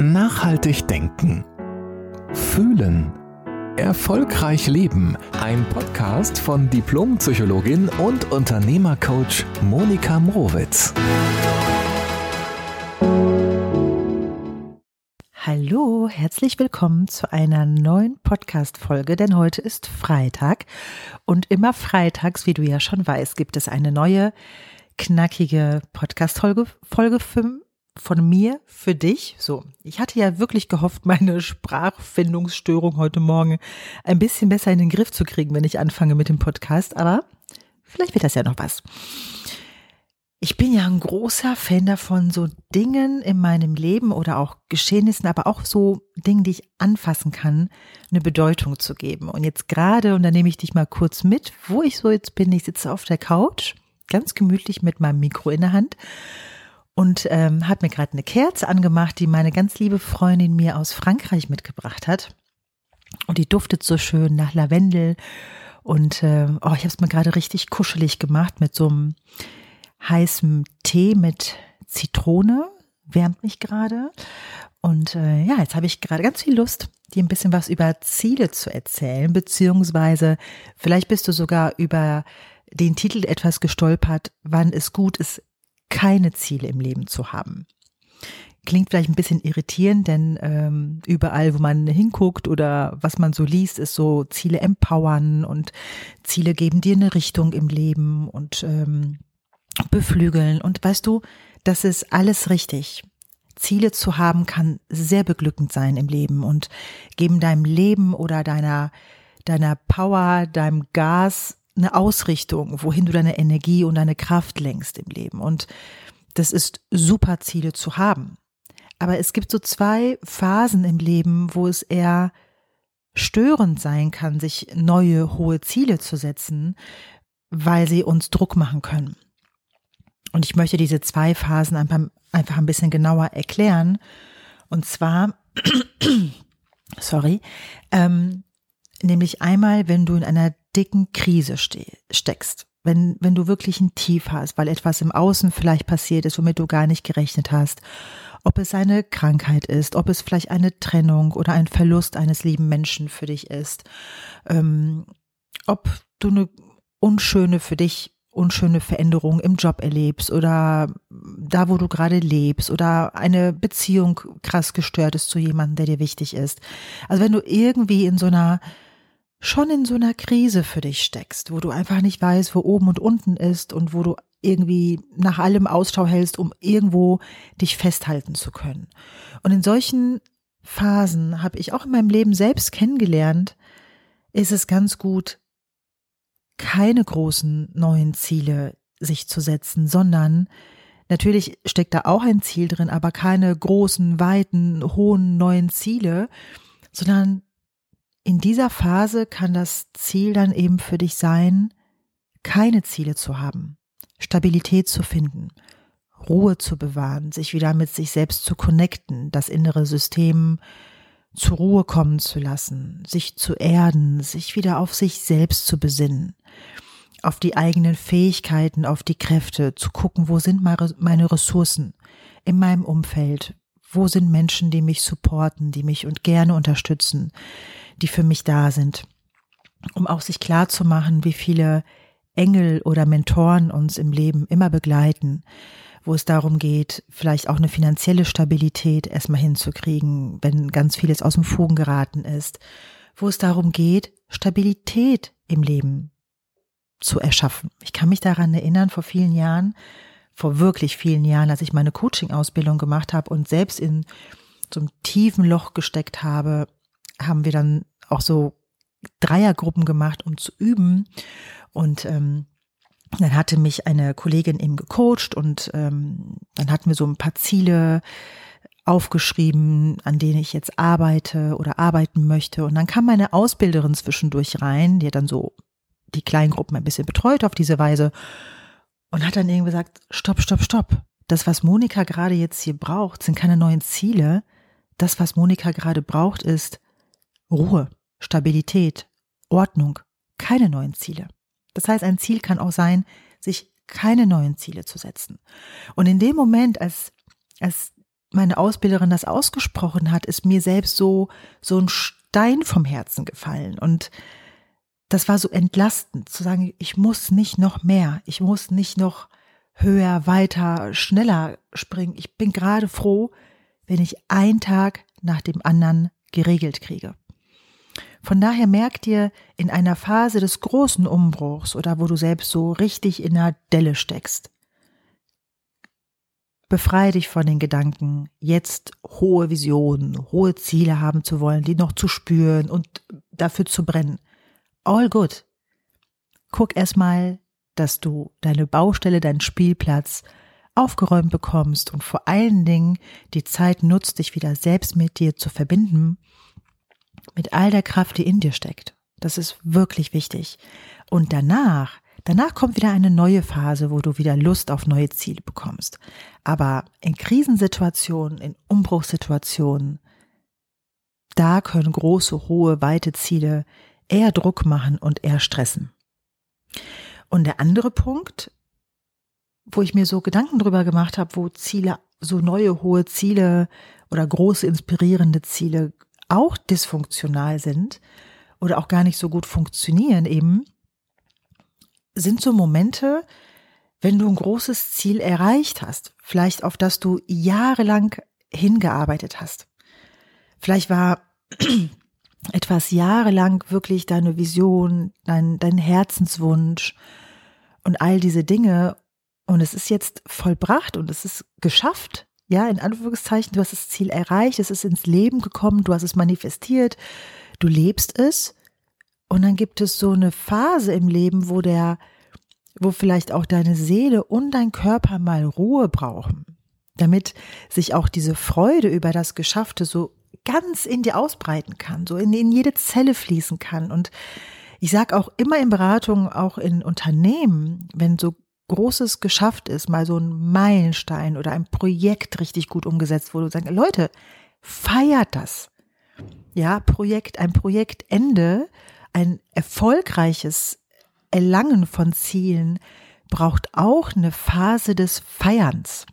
Nachhaltig denken. Fühlen. Erfolgreich leben. Ein Podcast von Diplompsychologin und Unternehmercoach Monika Mrowitz. Hallo, herzlich willkommen zu einer neuen Podcast-Folge, denn heute ist Freitag und immer freitags, wie du ja schon weißt, gibt es eine neue knackige Podcast-Folge Folge von mir für dich. So, ich hatte ja wirklich gehofft, meine Sprachfindungsstörung heute Morgen ein bisschen besser in den Griff zu kriegen, wenn ich anfange mit dem Podcast, aber vielleicht wird das ja noch was. Ich bin ja ein großer Fan davon, so Dingen in meinem Leben oder auch Geschehnissen, aber auch so Dingen, die ich anfassen kann, eine Bedeutung zu geben. Und jetzt gerade, und da nehme ich dich mal kurz mit, wo ich so jetzt bin, ich sitze auf der Couch, ganz gemütlich mit meinem Mikro in der Hand und ähm, habe mir gerade eine Kerze angemacht, die meine ganz liebe Freundin mir aus Frankreich mitgebracht hat. Und die duftet so schön nach Lavendel. Und äh, oh, ich habe es mir gerade richtig kuschelig gemacht mit so einem heißen Tee mit Zitrone. Wärmt mich gerade. Und äh, ja, jetzt habe ich gerade ganz viel Lust, dir ein bisschen was über Ziele zu erzählen, beziehungsweise vielleicht bist du sogar über den Titel etwas gestolpert, wann es gut ist, keine Ziele im Leben zu haben. Klingt vielleicht ein bisschen irritierend, denn ähm, überall, wo man hinguckt oder was man so liest, ist so Ziele empowern und Ziele geben dir eine Richtung im Leben und ähm, beflügeln. Und weißt du, das ist alles richtig. Ziele zu haben kann sehr beglückend sein im Leben und geben deinem Leben oder deiner, deiner Power, deinem Gas eine Ausrichtung, wohin du deine Energie und deine Kraft lenkst im Leben. Und das ist super Ziele zu haben. Aber es gibt so zwei Phasen im Leben, wo es eher störend sein kann, sich neue hohe Ziele zu setzen, weil sie uns Druck machen können. Und ich möchte diese zwei Phasen einfach, ein bisschen genauer erklären. Und zwar, sorry, ähm, nämlich einmal, wenn du in einer dicken Krise ste steckst, wenn, wenn du wirklich ein Tief hast, weil etwas im Außen vielleicht passiert ist, womit du gar nicht gerechnet hast, ob es eine Krankheit ist, ob es vielleicht eine Trennung oder ein Verlust eines lieben Menschen für dich ist, ähm, ob du eine unschöne für dich unschöne Veränderung im Job erlebst oder da, wo du gerade lebst oder eine Beziehung krass gestört ist zu jemandem, der dir wichtig ist. Also wenn du irgendwie in so einer schon in so einer Krise für dich steckst, wo du einfach nicht weißt, wo oben und unten ist und wo du irgendwie nach allem Ausschau hältst, um irgendwo dich festhalten zu können. Und in solchen Phasen habe ich auch in meinem Leben selbst kennengelernt, ist es ganz gut, keine großen neuen Ziele sich zu setzen, sondern natürlich steckt da auch ein Ziel drin, aber keine großen, weiten, hohen neuen Ziele, sondern in dieser Phase kann das Ziel dann eben für dich sein, keine Ziele zu haben, Stabilität zu finden, Ruhe zu bewahren, sich wieder mit sich selbst zu connecten, das innere System zur Ruhe kommen zu lassen, sich zu erden, sich wieder auf sich selbst zu besinnen, auf die eigenen Fähigkeiten, auf die Kräfte, zu gucken, wo sind meine Ressourcen in meinem Umfeld, wo sind Menschen, die mich supporten, die mich und gerne unterstützen, die für mich da sind, um auch sich klar zu machen, wie viele Engel oder Mentoren uns im Leben immer begleiten, wo es darum geht, vielleicht auch eine finanzielle Stabilität erstmal hinzukriegen, wenn ganz vieles aus dem Fugen geraten ist, wo es darum geht, Stabilität im Leben zu erschaffen. Ich kann mich daran erinnern, vor vielen Jahren, vor wirklich vielen Jahren, als ich meine Coaching-Ausbildung gemacht habe und selbst in so einem tiefen Loch gesteckt habe, haben wir dann auch so Dreiergruppen gemacht, um zu üben. Und ähm, dann hatte mich eine Kollegin eben gecoacht und ähm, dann hatten wir so ein paar Ziele aufgeschrieben, an denen ich jetzt arbeite oder arbeiten möchte. Und dann kam meine Ausbilderin zwischendurch rein, die hat dann so die Kleingruppen ein bisschen betreut auf diese Weise und hat dann irgendwie gesagt, stopp, stopp, stopp. Das, was Monika gerade jetzt hier braucht, sind keine neuen Ziele. Das, was Monika gerade braucht, ist Ruhe, Stabilität, Ordnung, keine neuen Ziele. Das heißt, ein Ziel kann auch sein, sich keine neuen Ziele zu setzen. Und in dem Moment, als, als meine Ausbilderin das ausgesprochen hat, ist mir selbst so, so ein Stein vom Herzen gefallen. Und das war so entlastend, zu sagen, ich muss nicht noch mehr, ich muss nicht noch höher, weiter, schneller springen. Ich bin gerade froh, wenn ich einen Tag nach dem anderen geregelt kriege. Von daher merkt dir in einer Phase des großen Umbruchs oder wo du selbst so richtig in der Delle steckst, befreie dich von den Gedanken, jetzt hohe Visionen, hohe Ziele haben zu wollen, die noch zu spüren und dafür zu brennen. All good. Guck erstmal, dass du deine Baustelle, deinen Spielplatz aufgeräumt bekommst und vor allen Dingen die Zeit nutzt, dich wieder selbst mit dir zu verbinden, mit all der Kraft, die in dir steckt. Das ist wirklich wichtig. Und danach, danach kommt wieder eine neue Phase, wo du wieder Lust auf neue Ziele bekommst. Aber in Krisensituationen, in Umbruchssituationen, da können große, hohe, weite Ziele eher Druck machen und eher stressen. Und der andere Punkt, wo ich mir so Gedanken drüber gemacht habe, wo Ziele, so neue hohe Ziele oder große inspirierende Ziele auch dysfunktional sind oder auch gar nicht so gut funktionieren eben, sind so Momente, wenn du ein großes Ziel erreicht hast, vielleicht auf das du jahrelang hingearbeitet hast. Vielleicht war etwas jahrelang wirklich deine Vision, dein, dein Herzenswunsch und all diese Dinge und es ist jetzt vollbracht und es ist geschafft. Ja, in Anführungszeichen, du hast das Ziel erreicht, es ist ins Leben gekommen, du hast es manifestiert, du lebst es. Und dann gibt es so eine Phase im Leben, wo der, wo vielleicht auch deine Seele und dein Körper mal Ruhe brauchen, damit sich auch diese Freude über das Geschaffte so ganz in dir ausbreiten kann, so in, in jede Zelle fließen kann. Und ich sage auch immer in Beratungen, auch in Unternehmen, wenn so Großes geschafft ist, mal so ein Meilenstein oder ein Projekt richtig gut umgesetzt wurde, sagen, Leute, feiert das. Ja, Projekt, ein Projektende, ein erfolgreiches Erlangen von Zielen braucht auch eine Phase des Feierns.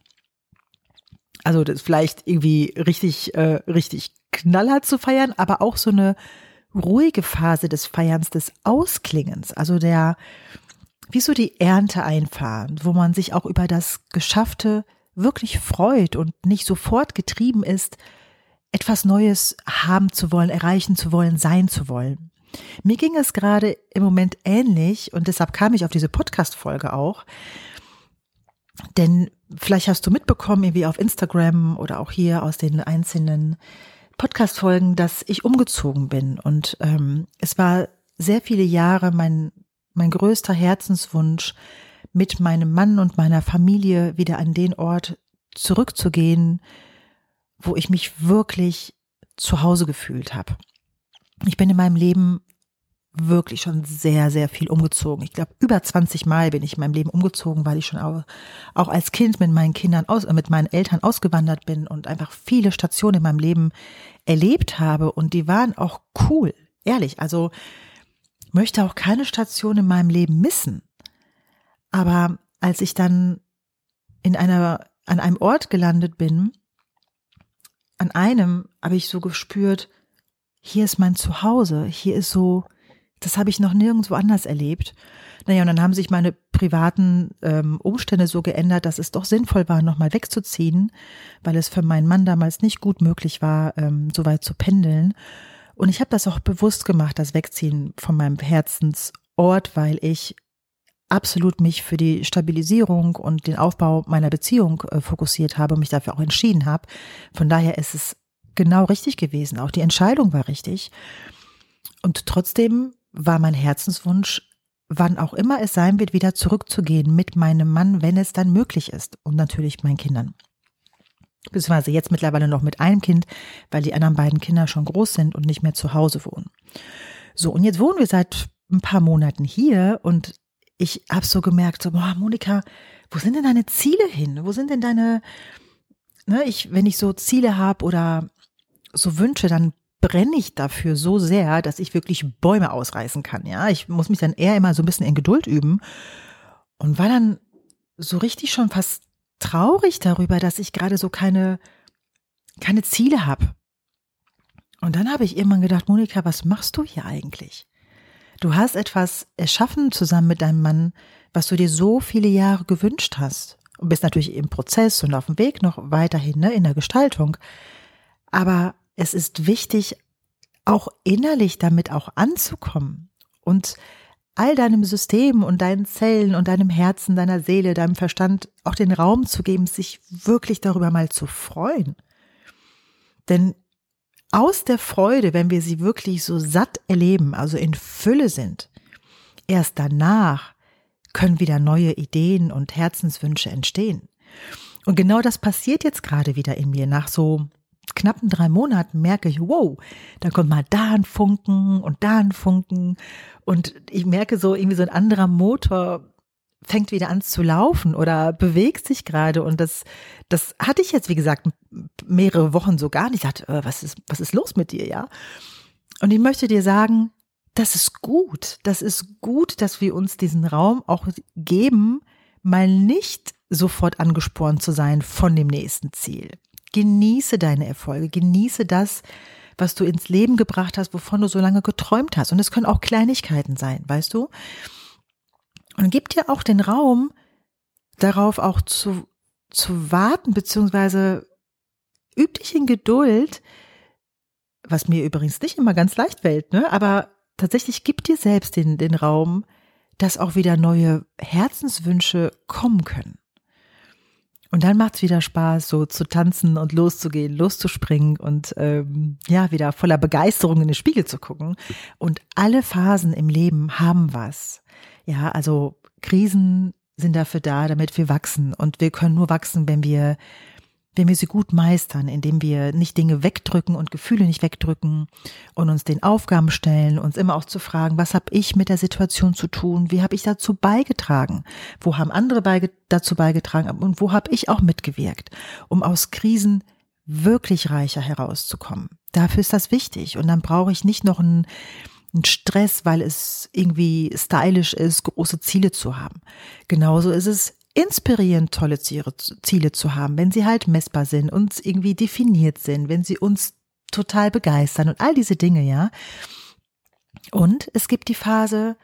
Also das vielleicht irgendwie richtig, äh, richtig knallhart zu feiern, aber auch so eine ruhige Phase des Feierns, des Ausklingens, also der, wie so die Ernte einfahren, wo man sich auch über das Geschaffte wirklich freut und nicht sofort getrieben ist, etwas Neues haben zu wollen, erreichen zu wollen, sein zu wollen. Mir ging es gerade im Moment ähnlich und deshalb kam ich auf diese Podcast-Folge auch. Denn vielleicht hast du mitbekommen, irgendwie auf Instagram oder auch hier aus den einzelnen Podcast-Folgen, dass ich umgezogen bin. Und ähm, es war sehr viele Jahre mein, mein größter Herzenswunsch, mit meinem Mann und meiner Familie wieder an den Ort zurückzugehen, wo ich mich wirklich zu Hause gefühlt habe. Ich bin in meinem Leben wirklich schon sehr, sehr viel umgezogen. Ich glaube, über 20 Mal bin ich in meinem Leben umgezogen, weil ich schon auch, als Kind mit meinen Kindern aus, mit meinen Eltern ausgewandert bin und einfach viele Stationen in meinem Leben erlebt habe und die waren auch cool. Ehrlich. Also, möchte auch keine Station in meinem Leben missen. Aber als ich dann in einer, an einem Ort gelandet bin, an einem habe ich so gespürt, hier ist mein Zuhause, hier ist so, das habe ich noch nirgendwo anders erlebt. Naja, und dann haben sich meine privaten ähm, Umstände so geändert, dass es doch sinnvoll war, nochmal wegzuziehen, weil es für meinen Mann damals nicht gut möglich war, ähm, so weit zu pendeln. Und ich habe das auch bewusst gemacht, das Wegziehen von meinem Herzensort, weil ich absolut mich für die Stabilisierung und den Aufbau meiner Beziehung äh, fokussiert habe und mich dafür auch entschieden habe. Von daher ist es genau richtig gewesen. Auch die Entscheidung war richtig. Und trotzdem war mein Herzenswunsch, wann auch immer es sein wird, wieder zurückzugehen mit meinem Mann, wenn es dann möglich ist und natürlich meinen Kindern. Beziehungsweise jetzt mittlerweile noch mit einem Kind, weil die anderen beiden Kinder schon groß sind und nicht mehr zu Hause wohnen. So, und jetzt wohnen wir seit ein paar Monaten hier und ich habe so gemerkt, so, boah, Monika, wo sind denn deine Ziele hin? Wo sind denn deine, ne, ich, wenn ich so Ziele habe oder so Wünsche, dann brenne ich dafür so sehr, dass ich wirklich Bäume ausreißen kann. Ja, ich muss mich dann eher immer so ein bisschen in Geduld üben und war dann so richtig schon fast traurig darüber, dass ich gerade so keine keine Ziele habe. Und dann habe ich irgendwann gedacht, Monika, was machst du hier eigentlich? Du hast etwas erschaffen zusammen mit deinem Mann, was du dir so viele Jahre gewünscht hast. Und bist natürlich im Prozess und auf dem Weg noch weiterhin ne, in der Gestaltung. Aber es ist wichtig, auch innerlich damit auch anzukommen und all deinem System und deinen Zellen und deinem Herzen, deiner Seele, deinem Verstand auch den Raum zu geben, sich wirklich darüber mal zu freuen. Denn aus der Freude, wenn wir sie wirklich so satt erleben, also in Fülle sind, erst danach können wieder neue Ideen und Herzenswünsche entstehen. Und genau das passiert jetzt gerade wieder in mir. Nach so knappen drei Monaten merke ich, wow, da kommt mal da ein Funken und da ein Funken. Und ich merke so irgendwie so ein anderer Motor fängt wieder an zu laufen oder bewegt sich gerade. Und das, das hatte ich jetzt, wie gesagt, mehrere Wochen so gar nicht. Ich dachte, äh, was ist, was ist los mit dir, ja? Und ich möchte dir sagen, das ist gut. Das ist gut, dass wir uns diesen Raum auch geben, mal nicht sofort angespornt zu sein von dem nächsten Ziel. Genieße deine Erfolge, genieße das, was du ins Leben gebracht hast, wovon du so lange geträumt hast. Und es können auch Kleinigkeiten sein, weißt du? Und gib dir auch den Raum, darauf auch zu, zu warten, beziehungsweise üb dich in Geduld, was mir übrigens nicht immer ganz leicht fällt, ne? aber tatsächlich gib dir selbst den, den Raum, dass auch wieder neue Herzenswünsche kommen können. Und dann macht's wieder Spaß, so zu tanzen und loszugehen, loszuspringen und ähm, ja, wieder voller Begeisterung in den Spiegel zu gucken. Und alle Phasen im Leben haben was. Ja, also Krisen sind dafür da, damit wir wachsen. Und wir können nur wachsen, wenn wir wenn wir sie gut meistern, indem wir nicht Dinge wegdrücken und Gefühle nicht wegdrücken und uns den Aufgaben stellen, uns immer auch zu fragen, was habe ich mit der Situation zu tun, wie habe ich dazu beigetragen, wo haben andere beige dazu beigetragen? Und wo habe ich auch mitgewirkt, um aus Krisen wirklich reicher herauszukommen. Dafür ist das wichtig. Und dann brauche ich nicht noch einen, einen Stress, weil es irgendwie stylisch ist, große Ziele zu haben. Genauso ist es inspirierend tolle Ziele zu haben, wenn sie halt messbar sind, uns irgendwie definiert sind, wenn sie uns total begeistern und all diese Dinge, ja. Und es gibt die Phase,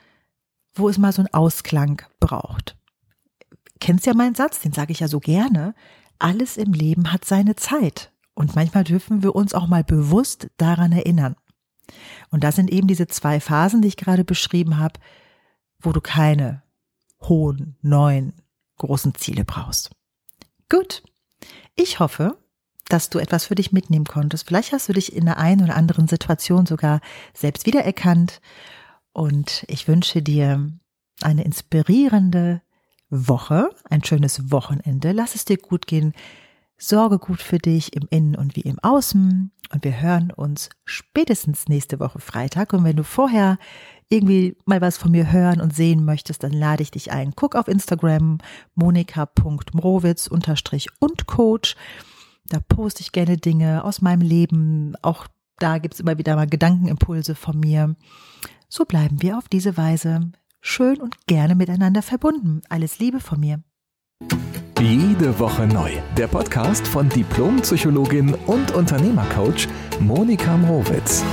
wo es mal so einen Ausklang braucht. Kennst ja meinen Satz, den sage ich ja so gerne. Alles im Leben hat seine Zeit. Und manchmal dürfen wir uns auch mal bewusst daran erinnern. Und das sind eben diese zwei Phasen, die ich gerade beschrieben habe, wo du keine hohen, neuen, großen Ziele brauchst. Gut. Ich hoffe, dass du etwas für dich mitnehmen konntest. Vielleicht hast du dich in der einen oder anderen Situation sogar selbst wiedererkannt. Und ich wünsche dir eine inspirierende Woche, ein schönes Wochenende. Lass es dir gut gehen. Sorge gut für dich im Innen und wie im Außen. Und wir hören uns spätestens nächste Woche Freitag. Und wenn du vorher irgendwie mal was von mir hören und sehen möchtest, dann lade ich dich ein. Guck auf Instagram monika.mrowitz unterstrich und Coach. Da poste ich gerne Dinge aus meinem Leben. Auch da gibt's immer wieder mal Gedankenimpulse von mir. So bleiben wir auf diese Weise schön und gerne miteinander verbunden. Alles Liebe von mir. Jede Woche neu. Der Podcast von Diplompsychologin und Unternehmercoach Monika Mrowitz.